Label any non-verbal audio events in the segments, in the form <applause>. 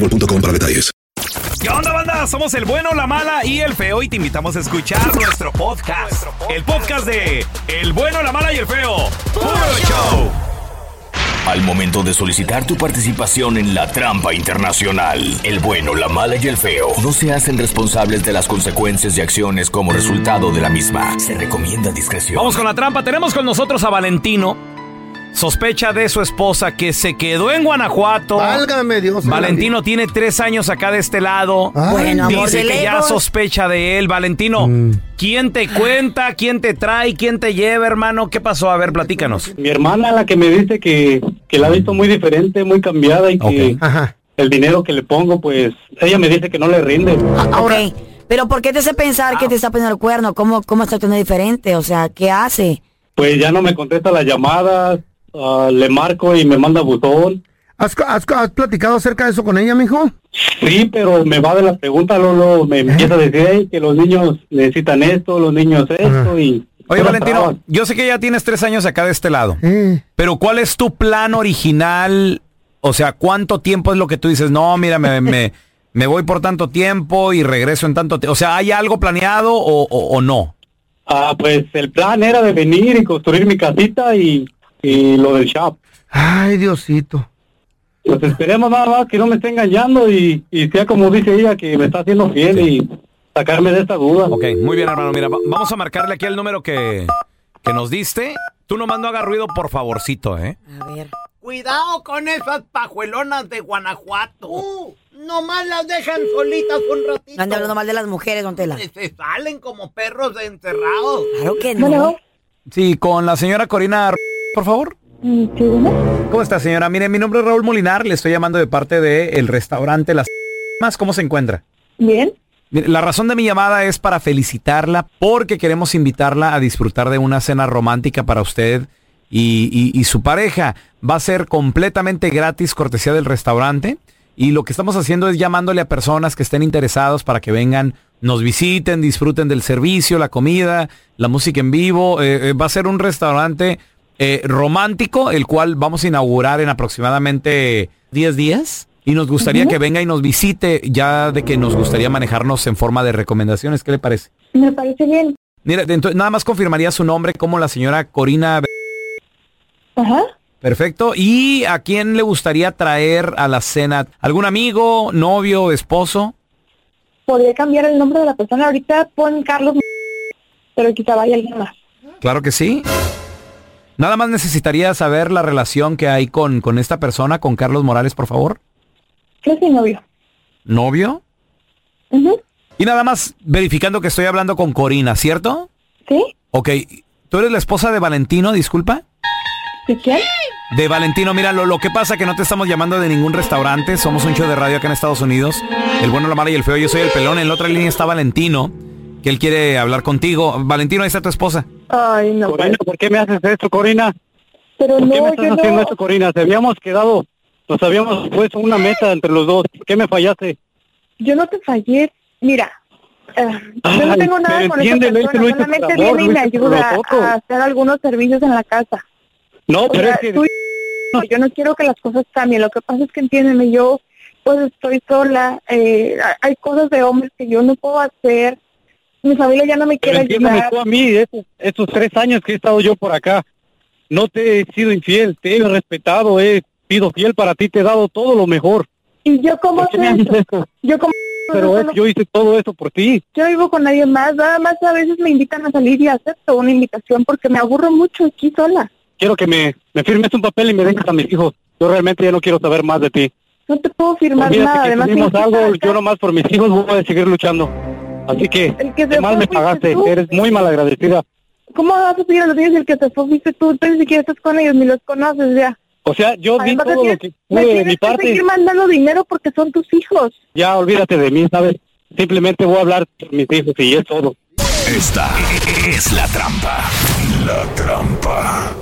boostmobile.com para detalles. ¿Qué onda, banda? Somos el bueno, la mala y el feo y te invitamos a escuchar nuestro podcast. El podcast de El bueno, la mala y el feo. ¡Puro show! Al momento de solicitar tu participación en la trampa internacional, el bueno, la mala y el feo no se hacen responsables de las consecuencias y acciones como resultado de la misma. Se recomienda discreción. Vamos con la trampa. Tenemos con nosotros a Valentino. Sospecha de su esposa que se quedó en Guanajuato. Válgame Dios. Valentino tiene tres años acá de este lado. Bueno, Dice que ya sospecha de él. Valentino, ¿quién te cuenta? ¿Quién te trae? ¿Quién te lleva, hermano? ¿Qué pasó? A ver, platícanos. Mi hermana la que me dice que, que la ha visto muy diferente, muy cambiada y que Ajá. el dinero que le pongo, pues ella me dice que no le rinde. Ok, pero ¿por qué te hace pensar que te está poniendo el cuerno? ¿Cómo, cómo está teniendo diferente? O sea, ¿qué hace? Pues ya no me contesta las llamadas, ah, le marco y me manda botón. ¿Has, has, has platicado acerca de eso con ella, mijo? Sí, pero me va de la pregunta, Lolo, me empieza a decir "Ey, que los niños necesitan esto, los niños esto y... Oye, Valentino, trabas. yo sé que ya tienes tres años acá de este lado. Eh. Pero ¿cuál es tu plan original? O sea, ¿cuánto tiempo es lo que tú dices? No, mira, me, me, <laughs> me voy por tanto tiempo y regreso en tanto tiempo. O sea, ¿hay algo planeado o, o- o no? Ah, pues el plan era de venir y construir mi casita y, y lo del shop. Ay, Diosito. Pues esperemos nada más que no me esté engañando y, y sea como dice ella, que me está haciendo fiel y sacarme de esta duda. Ok, muy bien, hermano. Mira, va- vamos a marcarle aquí el número que, que nos diste. Tú nomás no hagas ruido, por favorcito, ¿eh? A ver. Cuidado con esas pajuelonas de Guanajuato. Uh, nomás las dejan solitas un ratito. No ande hablando mal de las mujeres, don Tela. Se salen como perros encerrados. Claro que no. Sí, con la señora Corina, por favor. ¿Cómo está, señora? Mire, mi nombre es Raúl Molinar. Le estoy llamando de parte del restaurante Las Más. ¿Cómo se encuentra? Bien. La razón de mi llamada es para felicitarla porque queremos invitarla a disfrutar de una cena romántica para usted y, y- y su pareja. Va a ser completamente gratis, cortesía del restaurante. Y lo que estamos haciendo es llamándole a personas que estén interesados para que vengan, nos visiten, disfruten del servicio, la comida, la música en vivo. Eh, eh, va a ser un restaurante eh, romántico, el cual vamos a inaugurar en aproximadamente 10 días. Y nos gustaría que venga y nos visite, ya de que nos gustaría manejarnos en forma de recomendaciones. ¿Qué le parece? Me parece bien. Mira, entonces, nada más confirmaría su nombre como la señora Corina. Ajá. Perfecto. ¿Y a quién le gustaría traer a la cena? ¿Algún amigo, novio, esposo? Podría cambiar el nombre de la persona. Ahorita pon Carlos, pero quizá vaya alguien más. Claro que sí. Nada más necesitaría saber la relación que hay con, con esta persona, con Carlos Morales, por favor. ¿Qué es mi novio? ¿Novio? Y nada más verificando que estoy hablando con Corina, ¿cierto? ¿Sí? Ok. ¿Tú eres la esposa de Valentino, disculpa? ¿De quién? De Valentino, mira, lo, lo que pasa que no te estamos llamando de ningún restaurante, somos un show de radio acá en Estados Unidos. El bueno, la mala y el feo, yo soy el pelón, en la otra línea está Valentino, que él quiere hablar contigo. Valentino, ahí está tu esposa. Ay, no. Corina, ¿por qué me haces esto, Corina? Pero ¿Por qué no, me estás yo haciendo no. esto, Corina? Se habíamos quedado Nos habíamos puesto una meta entre los dos. ¿Qué me fallaste? Yo no te fallé. Mira, eh, yo no Ay, tengo nada con esa entiéndelo, persona. Solamente por amor, viene y me por ayuda a hacer algunos servicios en la casa. No, O pero sea, es que... tú y- yo no quiero que las cosas cambien. Lo que pasa es que entiéndeme, yo pues estoy sola. Eh, hay cosas de hombres que yo no puedo hacer. Mi familia ya no me quiere ayudar. tú a mí, estos, estos tres años que he estado yo por acá, no te he sido infiel, te he respetado, he sido fiel para ti, te he dado todo lo mejor. ¿Y yo cómo ¿Por qué me sé eso? Yo como Pero es- yo hice todo esto por ti. yo vivo con nadie más, nada más a veces me invitan a salir y acepto una invitación porque me aburro mucho aquí sola. Quiero que me, me firmes un papel y me dejes a mis hijos. Yo realmente ya no quiero saber más de ti. No te puedo firmar Olvídate nada, además algo, acá. yo nomás por mis hijos voy a seguir luchando. Así que, El que se qué mal me pagaste, tú. eres muy malagradecida. ¿Cómo vas a seguir a los niños el que te fue fuiste tú? Tú ni siquiera estás con ellos, ni los conoces ya. O sea, yo di todo me lo que tienes- pude de tienes mi que parte. seguir mandando dinero porque son tus hijos. Ya olvídate de mí, ¿sabes? Simplemente voy a hablar con mis hijos y es todo. Esta es la trampa. La trampa.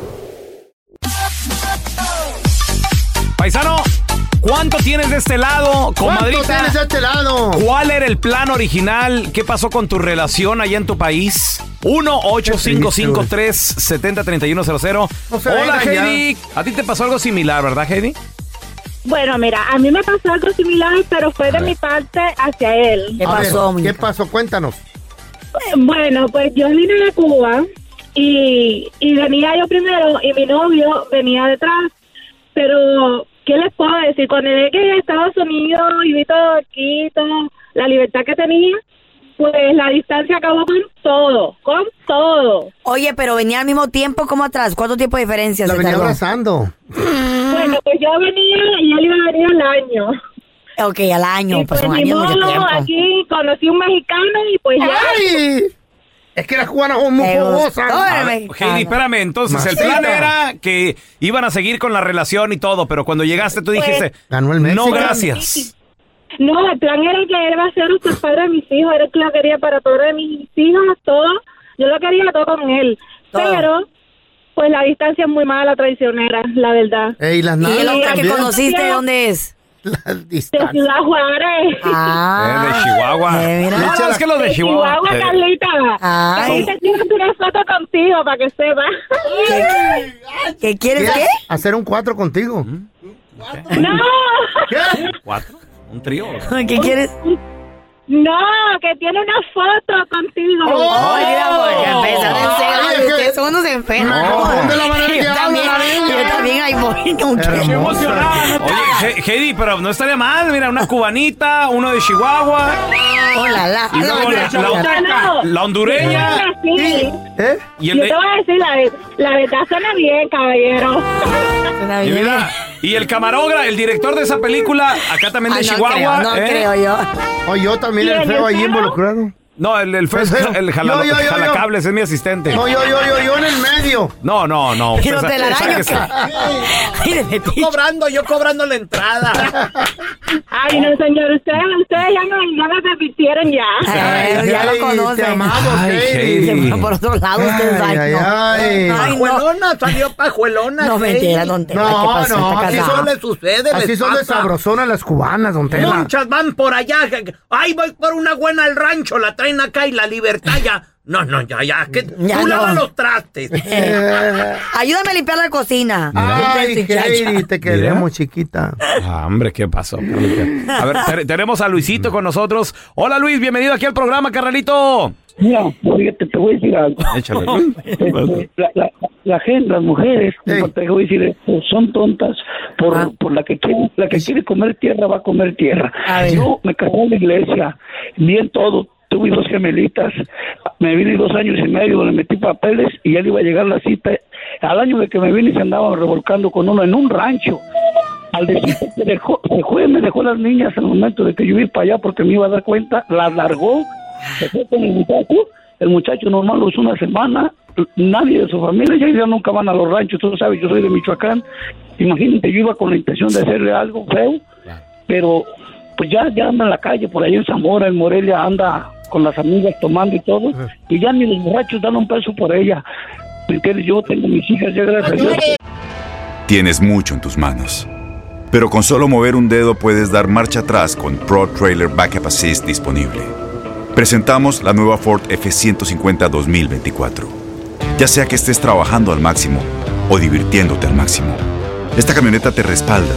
Paisano, ¿cuánto tienes de este lado, comadrita? ¿Cuánto tienes de este lado? ¿Cuál era el plan original? ¿Qué pasó con tu relación allá en tu país? 1-8553-703100. No Hola. Heidi. A ti te pasó algo similar, ¿verdad, Heidi? Bueno, mira, a mí me pasó algo similar, pero fue de mi parte hacia él. A ver, ¿Qué pasó? Cuéntanos. Bueno, pues yo vine de Cuba y, y venía yo primero y mi novio venía detrás. Pero, ¿qué les puedo decir? Cuando llegué a Estados Unidos y vi todo aquí, toda la libertad que tenía, pues la distancia acabó con todo, con todo. Oye, pero venía al mismo tiempo como atrás. ¿Cuánto tiempo de diferencia La se venía tardó? abrazando. Bueno, pues yo venía y él iba a venir al año. Ok, al año, Y pues pues un año mucho tiempo. aquí conocí un mexicano y pues ya. Es que las cubanas son muy fogosas. Heidi, espérame. Entonces, el plan era que iban a seguir con la relación y todo, pero cuando llegaste tú Pues- dijiste, Ganó el no, gracias. No, el plan era que él va a ser el padre de mis hijos, era el que lo quería para todos de mis hijos, todo. Yo lo quería todo con él. Todo. Pero, pues la distancia es muy mala, traicionera, la verdad. Ey, las ¿Y el otro que conociste de dónde es? <laughs> La De distancia. Ciudad Juárez. Ah. Eh, de Chihuahua. Eh, mira. no, no, es que los de De Chihuahua. Chihuahua, eh, Carlita. Ay. Quiero una foto contigo para que sepas. ¿Qué quieres qué? Hacer un cuatro contigo. no, ¿Cuatro? ¿Un trío? <laughs> ¿Qué quieres? No, que tiene una foto contigo. Oh, mira, porque empezaron en serio, son unos enfermos. La manera que yo también, la yo también ahí voy. que- Hermosa. Oye, He- Heidi, pero no estaría mal. Mira, una cubanita, uno de Chihuahua, Hola, la. y luego la, la- No, la hondureña. Sí. ¿Eh? Y el Yo de- te voy a decir, la, la verdad suena bien, caballero. Suena y bien. Y el camarógrafo, el director de esa película, acá también de Ah, no Chihuahua. creo, no ¿eh? creo yo. O yo también ¿Y el feo ahí involucrado. No, el, el, feo es El el jala- Yo, yo, yo, yo. jalacables, es mi asistente. No, yo, yo, yo, yo en el medio. No, no, no. Pero pues, te la daño metiche. cobrando, yo cobrando la entrada. Ay, no, señor, ustedes, ustedes ya me, ya me repitieron ya. Ay, ya lo Te conocen. amamos, Ay, Heidi. Se Heidi. fue por otro lado ustedes. Ay, ay, no. ay. Ay, no. Pajuelona, salió pajuelona. No, Heidi. mentira, don Tela, No, ¿qué pasó? no, así casado. le sucede, Así les son de sabrosonas las cubanas, don Tela. Muchas van por allá. Ay, voy por una buena al rancho, la traen acá y la libertad ya. No, no, ya, ya. Que Ya tú no. lavas los trastes. Eh, <laughs> Ayúdame a limpiar la cocina. Ay. Heidi, te queremos, chiquita. Ah, hombre, ¿qué pasó, Carlita? A ver, te- tenemos a Luisito con nosotros. Hola, Luis, bienvenido aquí al programa, carnalito. Mira, fíjate, te voy a decir algo. Échale. <laughs> Este, la, la, la gente, las mujeres, Ey. te voy a decir, esto, son tontas por, por la que quiere, la que quiere comer tierra va a comer tierra. Yo me casé en la iglesia, bien todo, tuve dos gemelitas, me vine dos años y medio, le metí papeles y ya le iba a llegar la cita. Al año de que me vine se andaba revolcando con uno en un rancho. Al decir que dejó, se fue, me dejó las niñas en el momento de que yo iba para allá porque me iba a dar cuenta, las largó, se fue con el muchacho, el muchacho normal lo hizo una semana, nadie de su familia, ya, ya nunca van a los ranchos, tú sabes, yo soy de Michoacán, imagínate, yo iba con la intención de hacerle algo feo, pero pues ya, ya anda en la calle, por ahí en Zamora, en Morelia, anda con las amigas tomando y todo, y ya ni los borrachos dan un peso por ella, ¿me entiendes? Yo tengo mis hijas ya gracias a Dios. Tienes mucho en tus manos. Pero con solo mover un dedo puedes dar marcha atrás con Pro Trailer Backup Assist disponible. Presentamos la nueva Ford F150 2024. Ya sea que estés trabajando al máximo o divirtiéndote al máximo, esta camioneta te respalda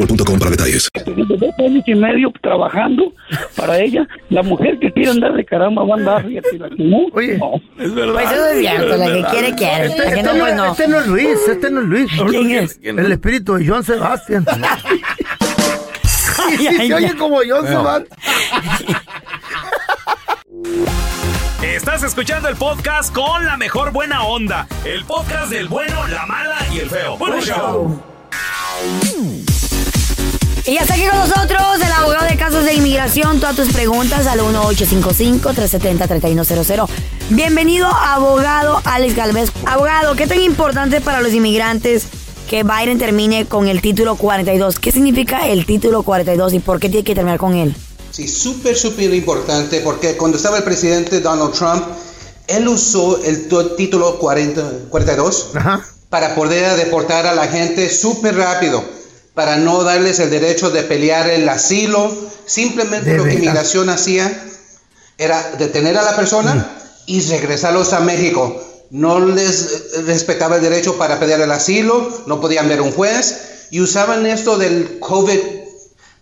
boostmobile.com para detalles. Desde dos años y medio trabajando para ella. La mujer que quiere andar de caramba va a andar, fíjate, la que no. Oye, no. Pues eso es cierto, la que quiere, quiere. Este, este no, no, pues no. este no es Luis, este no es Luis. ¿Quién es? El espíritu de John Sebastian. <laughs> Sí, sí, ay, se oye ay. como John Bueno. Sebastian. Estás escuchando el podcast con la mejor buena onda. El podcast del bueno, la mala y el feo. Bueno, show. Y ya está aquí con nosotros el abogado de casos de inmigración. Todas tus preguntas al 1855-370-3100. Bienvenido, abogado Alex Galvez. Abogado, ¿qué tan importante para los inmigrantes que Biden termine con el título 42? ¿Qué significa el título 42 y por qué tiene que terminar con él? Sí, súper, súper importante porque cuando estaba el presidente Donald Trump, él usó el título 40 42 para poder deportar a la gente súper rápido, para no darles el derecho de pelear el asilo. Simplemente De lo que inmigración hacía era detener a la persona y regresarlos a México. No les respetaba el derecho para pedir el asilo, no podían ver un juez y usaban esto del COVID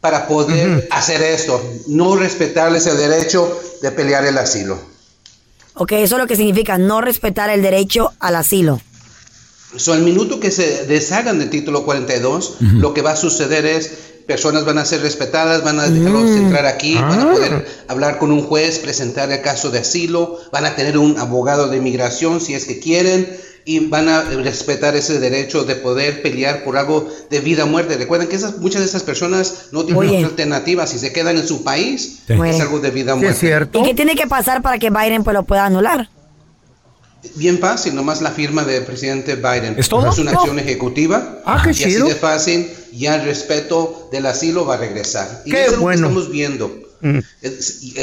para poder hacer esto, no respetarles el derecho de pelear el asilo. Ok, eso es lo que significa no respetar el derecho al asilo. So, el minuto que se deshagan del título 42, lo que va a suceder es personas van a ser respetadas, van a dejarlos Mm. entrar aquí, van Ah. a poder hablar con un juez, presentar el caso de asilo, van a tener un abogado de inmigración si es que quieren y van a respetar ese derecho de poder pelear por algo de vida o muerte. Recuerden que esas, muchas de esas personas no tienen Oye. otra alternativa. Si se quedan en su país, Sí. es algo de vida o muerte. ¿Y qué tiene que pasar para que Biden pues, lo pueda anular? Bien fácil, nomás la firma del presidente Biden. ¿Es todo? una No. acción ejecutiva. Ah, qué y chido. así de fácil, ya el respeto del asilo va a regresar. Y Qué eso es lo que bueno. estamos viendo. Es- eh,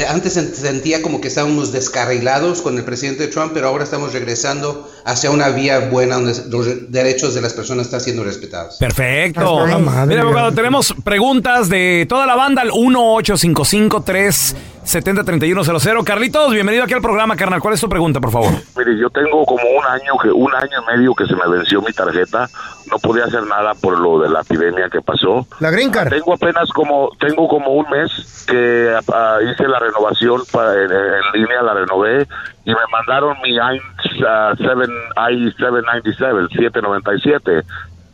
Antes se sentía como que estábamos descarrilados con el presidente Trump, pero ahora estamos regresando hacia una vía buena donde los derechos de las personas están siendo respetados. Perfecto. Madre, Mira, abogado, tenemos preguntas de toda la banda al 1-855-370-3100. Carlitos, bienvenido aquí al programa, carnal. ¿Cuál es tu pregunta, por favor? Mire, yo tengo como un año que un año y medio que se me venció mi tarjeta. No podía hacer nada por lo de la epidemia que pasó. La green card. Tengo apenas como tengo como un mes que hice la renovación para, en, en línea, la renové y me mandaron mi I-7 I-797 797.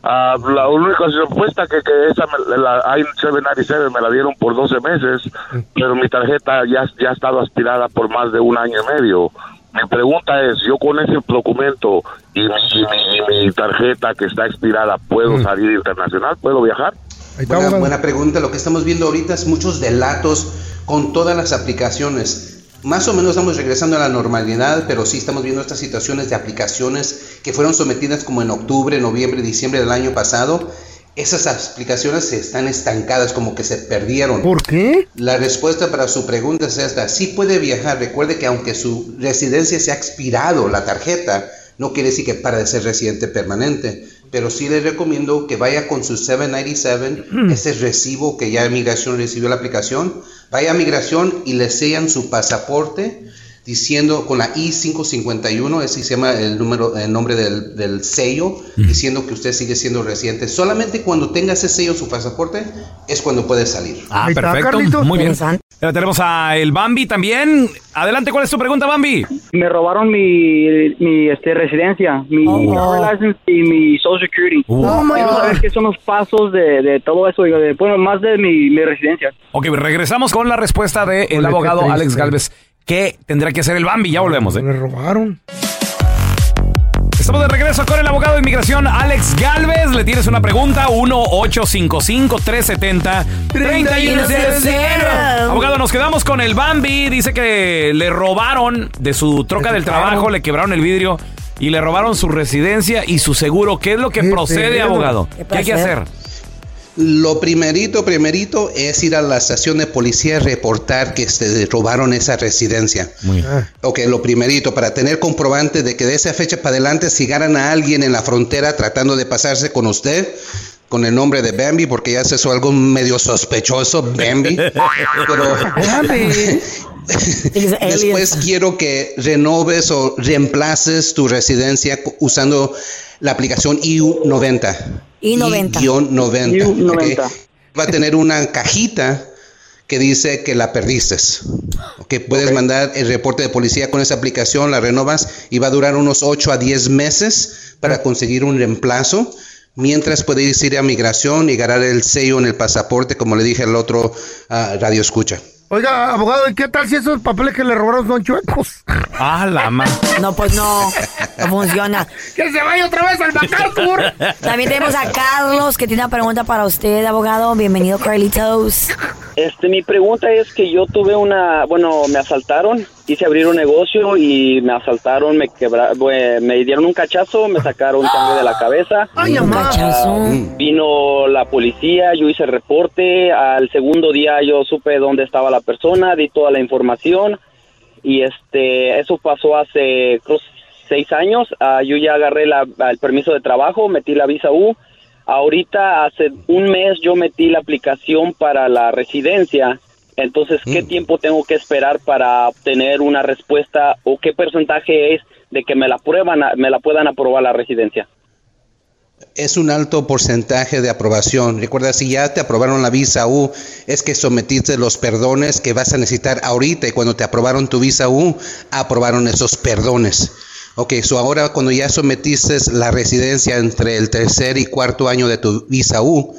Ah, la única respuesta que, que esa me- la I-797 me la dieron por 12 meses, pero mi tarjeta ya, ya ha estado aspirada por más de un año y medio. Mi pregunta es, yo con ese documento y mi, y mi- y mi tarjeta que está expirada, ¿puedo salir internacional? ¿Puedo viajar? Buena, buena pregunta. Lo que estamos viendo ahorita es muchos delatos con todas las aplicaciones. Más o menos estamos regresando a la normalidad, pero sí estamos viendo estas situaciones de aplicaciones que fueron sometidas como en octubre, noviembre, diciembre del año pasado. Esas aplicaciones se están estancadas, como que se perdieron. ¿Por qué? La respuesta para su pregunta es esta. Sí puede viajar. Recuerde que aunque su residencia se ha expirado, la tarjeta, no quiere decir que para de ser residente permanente. Pero sí le recomiendo que vaya con su 797, ese recibo que ya Migración recibió la aplicación, vaya a Migración y le sellan su pasaporte diciendo con la I-551, ese se llama el, número, el nombre del, del sello, diciendo que usted sigue siendo residente. Solamente cuando tenga ese sello en su pasaporte es cuando puede salir. Ah, perfecto. Muy bien. Ya tenemos a el Bambi también. Adelante, ¿cuál es tu pregunta, Bambi? Me robaron mi, mi este, residencia, mi driver's license y mi social security. Oh, Quiero God. saber qué son los pasos de, de todo eso, de, bueno, más de mi, mi residencia. Ok, regresamos con la respuesta del qué abogado. Alex Galvez. ¿Qué tendrá que hacer el Bambi? Ya volvemos, ¿eh? Me robaron. Estamos de regreso con el abogado de inmigración Alex Galvez. Le tienes una pregunta, 1-855-370-3100. Abogado, nos quedamos con el Bambi. Dice que le robaron de su troca del trabajo, le quebraron el vidrio y le robaron su residencia y su seguro. ¿Qué es lo que procede, abogado? ¿Qué ¿Qué hay que hacer? Lo primerito, primerito es ir a la estación de policía y reportar que se robaron esa residencia. Ok, lo primerito, para tener comprobante de que de esa fecha para adelante sigaran a alguien en la frontera tratando de pasarse con usted, con el nombre de Bambi, porque ya se hizo algo medio sospechoso, Bambi. <laughs> Pero <laughs> después quiero que renoves o reemplaces tu residencia usando la aplicación IU90. I90. I-90. ok. Va a tener una cajita que dice que la perdiste. Ok, puedes mandar el reporte de policía con esa aplicación, la renovas y va a durar unos 8 a 10 meses para conseguir un reemplazo. Mientras puedes ir a migración y ganar el sello en el pasaporte, como le dije al otro ah, radio escucha. Oiga, abogado, ¿y qué tal si esos papeles que le robaron son chuecos? <laughs> Ah, la ma. No, pues no, no funciona. <laughs> ¡Que se vaya otra vez al MacArthur! <laughs> También tenemos a Carlos que tiene una pregunta para usted, abogado. Bienvenido, Carlitos. Este, mi pregunta es que yo tuve una, bueno, me asaltaron, quise abrir un negocio y me asaltaron, me quebra, bue- me dieron un cachazo, me sacaron sangre de la cabeza. Ay, Un cachazo. Vino la policía, yo hice el reporte, al segundo día yo supe dónde estaba la persona, di toda la información y este, eso pasó hace creo, seis años, Ah, yo ya agarré la- el permiso de trabajo, metí la visa U, ahorita hace un mes yo metí la aplicación para la residencia, entonces ¿qué tiempo tengo que esperar para obtener una respuesta o qué porcentaje es de que me la prueban, me la puedan aprobar la residencia? Es un alto porcentaje de aprobación. Recuerda, si ya te aprobaron la visa U, es que sometiste los perdones que vas a necesitar ahorita. Y cuando te aprobaron tu visa U, aprobaron esos perdones. Ok, so ahora cuando ya sometiste la residencia entre el tercer y cuarto año de tu visa U,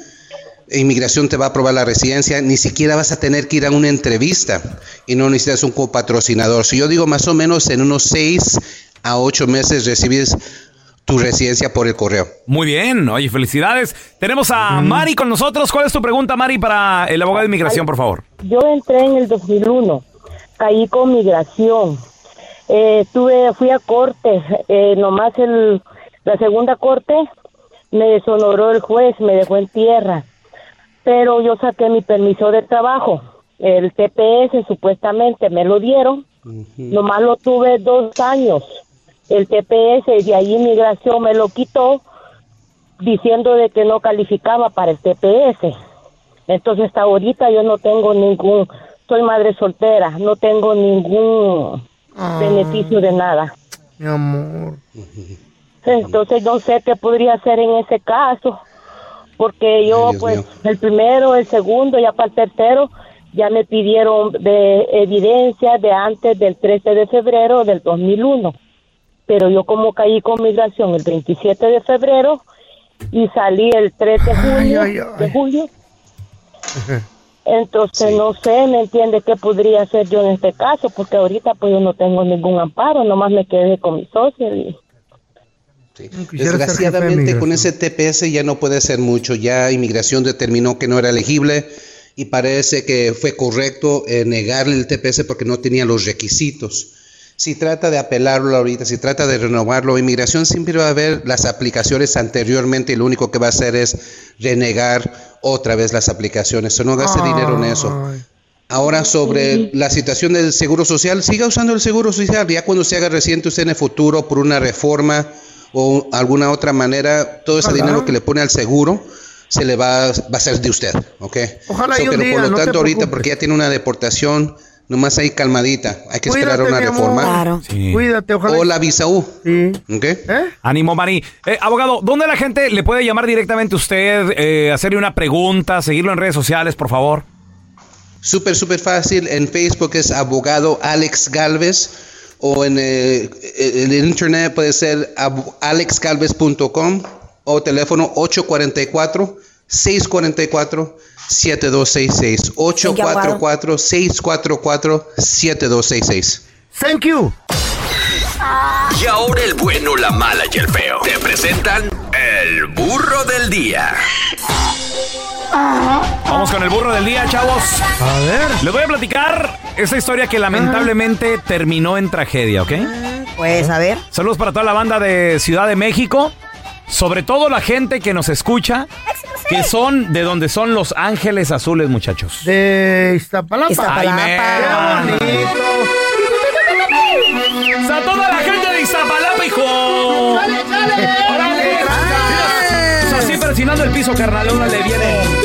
inmigración te va a aprobar la residencia, ni siquiera vas a tener que ir a una entrevista y no necesitas un copatrocinador. Si yo digo más o menos en unos seis a ocho meses recibes tu residencia por el correo. Muy bien, oye, felicidades. Tenemos a Mari con nosotros. ¿Cuál es tu pregunta, Mari, para el abogado de inmigración, por favor? Yo entré en el 2001, caí con migración, eh, tuve, fui a corte, eh, nomás el, la segunda corte me deshonoró el juez, me dejó en tierra, pero yo saqué mi permiso de trabajo, el TPS supuestamente me lo dieron, nomás lo tuve dos años, el TPS y de ahí migración me lo quitó diciendo de que no calificaba para el TPS. Entonces hasta ahorita yo no tengo ningún, soy madre soltera, no tengo ningún Ah. beneficio de nada. Mi amor. Entonces no sé qué podría hacer en ese caso, porque yo pues mío. el primero, el segundo, ya para el tercero, ya me pidieron de evidencia de antes del 13 de febrero del 2001. Pero yo como caí con migración el 27 de febrero y salí el 3 de julio, ay, ay. de julio <laughs> entonces no sé, ¿me entiende qué podría hacer yo en este caso? Porque ahorita pues yo no tengo ningún amparo, nomás me quedé con mi socio y... Desgraciadamente con ese TPS ya no puede hacer mucho. Ya inmigración determinó que no era elegible y parece que fue correcto eh, negarle el TPS porque no tenía los requisitos. Si trata de apelarlo ahorita, si trata de renovarlo, inmigración siempre va a ver las aplicaciones anteriormente y lo único que va a hacer es renegar otra vez las aplicaciones. O no gaste dinero en eso. Ahora sobre la situación del seguro social, siga usando el seguro social. Ya cuando se haga reciente usted en el futuro por una reforma o alguna otra manera, todo ese Ojalá. dinero que le pone al seguro se le va, va a ser de usted, ¿ok? Ojalá So, y un pero día, por lo no tanto ahorita, porque ya tiene una deportación, nomás ahí calmadita, hay que esperar una reforma. Claro. Sí. Cuídate, ojalá. O la visa U, ¿ok? Ánimo, Mari. Eh, abogado, ¿dónde la gente le puede llamar directamente a usted, eh, hacerle una pregunta, seguirlo en redes sociales, por favor? Súper, súper fácil. En Facebook es abogado Alex Galvez o en eh, el internet puede ser alexgalvez.com o teléfono 844-644-7266. 844-644-7266. Thank you. Y ahora el bueno, la mala y el feo. Te presentan el burro del día. Vamos con el burro del día, chavos. A ver. Les voy a platicar esta historia que lamentablemente terminó en tragedia, ¿ok? Pues a ver. Saludos para toda la banda de Ciudad de México. Sobre todo la gente que nos escucha, que son de donde son los ángeles azules, muchachos. De Iztapalapa. Iztapalapa. Ay, me- Qué bonito. ¡A toda la gente de Iztapalapa, hijo! ¡Órale! Mira, Así presionando el piso, carnal, uno le viene.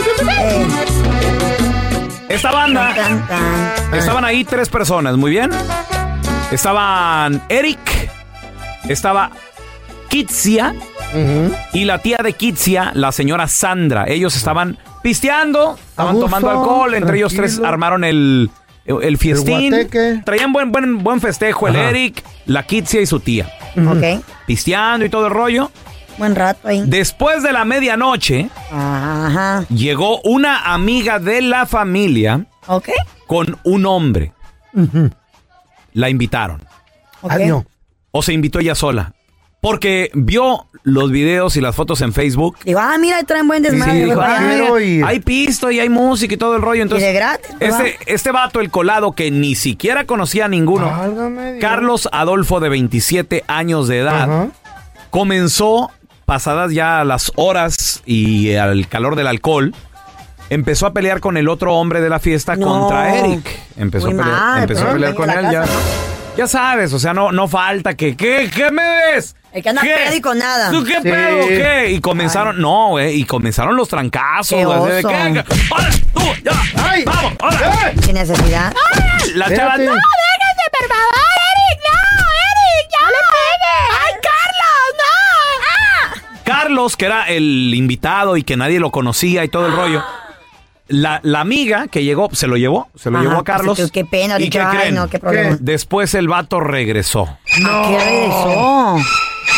Esta banda, estaban ahí tres personas, muy bien. Estaban Eric, estaba Kitsia y la tía de Kitsia, la señora Sandra. Ellos estaban pisteando, estaban tomando alcohol, entre ellos tres armaron el, el fiestín. Traían buen, buen, buen festejo el. Eric, la Kitsia y su tía. Ok. Pisteando y todo el rollo. Buen rato ahí. Después de la medianoche, Ajá. llegó una amiga de la familia Ok. con un hombre. La invitaron. Ok. Adiós. O se invitó ella sola. Porque vio los videos y las fotos en Facebook. Digo, ah, mira, traen buen desmadre. Sí, "Ah, hay pisto y hay música y todo el rollo. Entonces, y de gratis. este, este vato, el colado, que ni siquiera conocía a ninguno, Válgame. Carlos Adolfo, de 27 años de edad, Ajá. comenzó, pasadas ya las horas y al calor del alcohol, empezó a pelear con el otro hombre de la fiesta No. contra Eric. Empezó, Muy a pelear, mal, empezó a pelear con él ya. Ya sabes, o sea, no, no falta que, ¿qué, qué me ves? El que anda ¿Qué? pedo y con nada. ¿Tú qué Sí. pedo? ¿Qué? Y comenzaron, no, güey, y comenzaron los trancazos. Qué de, oso. ¿qué? ¿Qué? ¡Órale, tú, ya! ¡Ay! ¡Vamos, órale! Sin necesidad. La chava, Espérate. no, déjense, por favor, Eric, no, Eric, ya. No le pegues. Ay, Carlos, no. Que era el invitado y que nadie lo conocía y todo el rollo. La, la amiga que llegó, se lo llevó, se lo Ajá, llevó a pues, Carlos. qué- qué pena, ¿Y dije, qué ay, creen? no, qué problema. Después el vato regresó. ¿A qué regresó?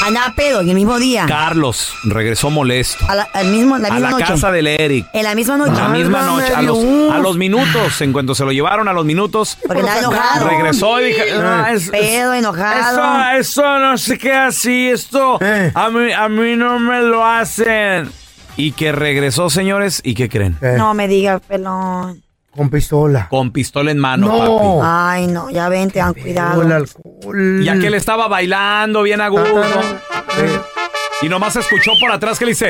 Andaba pedo en el mismo día. Carlos regresó molesto. A la, al mismo, la A misma la noche. casa del Eric. En la misma noche. La misma Válgame noche, a los, a los minutos, en cuanto se lo llevaron a los minutos, Porque andaba enojado. regresó y dije, "No, es- es- Pedo, enojado. Eso, eso no se queda así, esto Eh. a, mí, a mí no me lo hacen. Y que regresó, señores, ¿y qué creen? Eh, No me digas, pelón. Con pistola. Con pistola en mano, No. papi. Ay, no, ya ven, ten cuidado. El alcohol. Y aquel estaba bailando bien a gusto. Y nomás escuchó por atrás que le dice,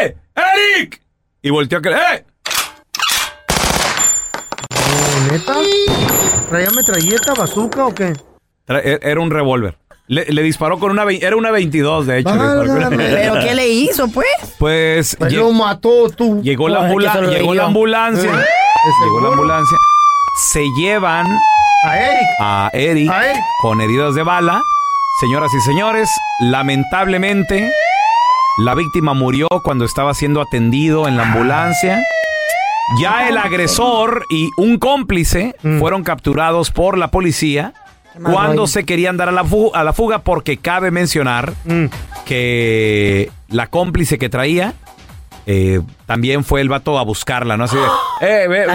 ¡Eh! ¡Eric! Y volteó que, ¡eh! ¿Neta? ¿Traía metralleta, bazooka o qué? Tra- e- Era un revólver. Le, le disparó con una... Era una 22, de hecho. le disparó con una- Válgame. ¿Pero qué le hizo, pues? Pues Pues lo mató tú. llegó, la ambula- llegó la ambulancia. Eh, ¿de Llegó la ambulancia. Se llevan A Eric. a Eric A Eric. con heridas de bala. Señoras y señores, lamentablemente la víctima murió cuando estaba siendo atendido en la ambulancia. Ya el agresor y un cómplice Mm. fueron capturados por la policía cuando se querían dar a la, fu- a la fuga porque cabe mencionar Mm. que la cómplice que traía eh, también fue el vato a buscarla, ¿no? Así de, <gasps> eh, ve-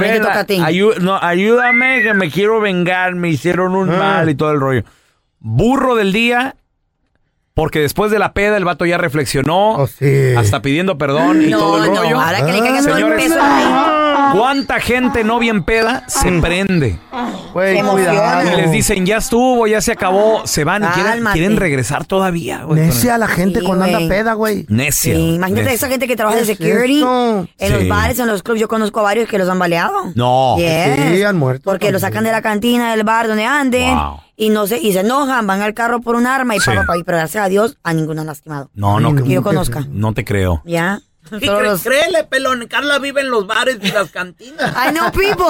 no, ayúdame que me quiero vengar, me hicieron un Ah. mal y todo el rollo. Burro del día, porque después de la peda el vato ya reflexionó, Oh, sí. hasta pidiendo perdón y no, todo el no, rollo. ahora que le caiga todo el Señores, peso. ¿Cuánta gente no bien peda se prende? Güey, cuidado. Y les dicen, ya estuvo, ya se acabó, se van y quieren, Cálmate. quieren regresar todavía, güey. Necia la gente Sí, cuando anda güey. peda, güey. Necia. Sí, imagínate necia. esa gente que trabaja de ¿Qué es security en Sí. los bares, en los clubs. Yo conozco a varios que los han baleado. No. Yes. Sí, han muerto Porque los también. sacan de la cantina del bar donde anden Wow. y no se, y se enojan, van al carro por un arma y Sí. papá, pero gracias a Dios a ninguno han lastimado. No, no. Que yo conozca. No te creo. ¿Ya? ¿Qué Solo cre- los- Créele, pelón. Carla vive en los bares y las cantinas. I know people.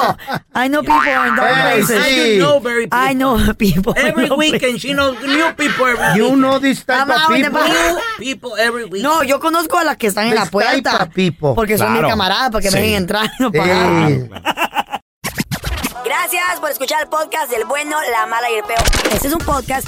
I know people in dark Hey, places. know very I know <laughs> people. Every know weekend she knows new people every You weekend. know this type I'm of people. back. People every week. No, yo conozco a las que están en la puerta. of people. Porque son Claro. mis camaradas para que Sí. me dejen entrar no Sí. Gracias por escuchar el podcast del bueno, la mala y el peor. Este es un podcast